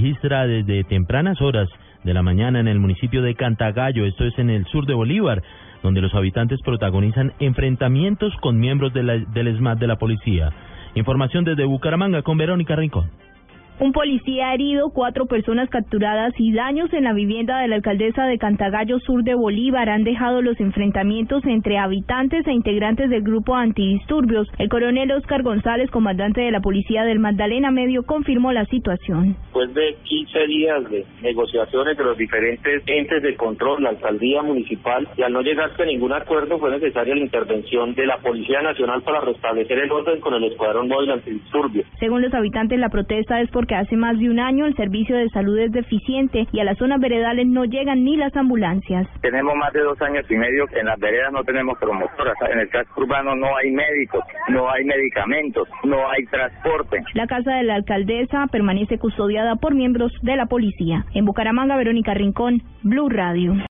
registra desde tempranas horas de la mañana en el municipio de Cantagallo, esto es en el sur de Bolívar, donde los habitantes protagonizan enfrentamientos con miembros de la, del SMAT de la policía. Información desde Bucaramanga con Verónica Rincón. Un policía herido, cuatro personas capturadas y daños en la vivienda de la alcaldesa de Cantagallo Sur de Bolívar han dejado los enfrentamientos entre habitantes e integrantes del grupo antidisturbios. El coronel Oscar González, comandante de la policía del Magdalena Medio, confirmó la situación. Después de 15 días de negociaciones de los diferentes entes de control, la alcaldía municipal, y al no llegarse a ningún acuerdo fue necesaria la intervención de la Policía Nacional para restablecer el orden con el escuadrón móvil antidisturbios. Según los habitantes, la protesta es porque que hace más de un año el servicio de salud es deficiente y a las zonas veredales no llegan ni las ambulancias. Tenemos más de dos años y medio que en las veredas no tenemos promotoras. En el casco urbano no hay médicos, no hay medicamentos, no hay transporte. La casa de la alcaldesa permanece custodiada por miembros de la policía. En Bucaramanga, Verónica Rincón, Blue Radio.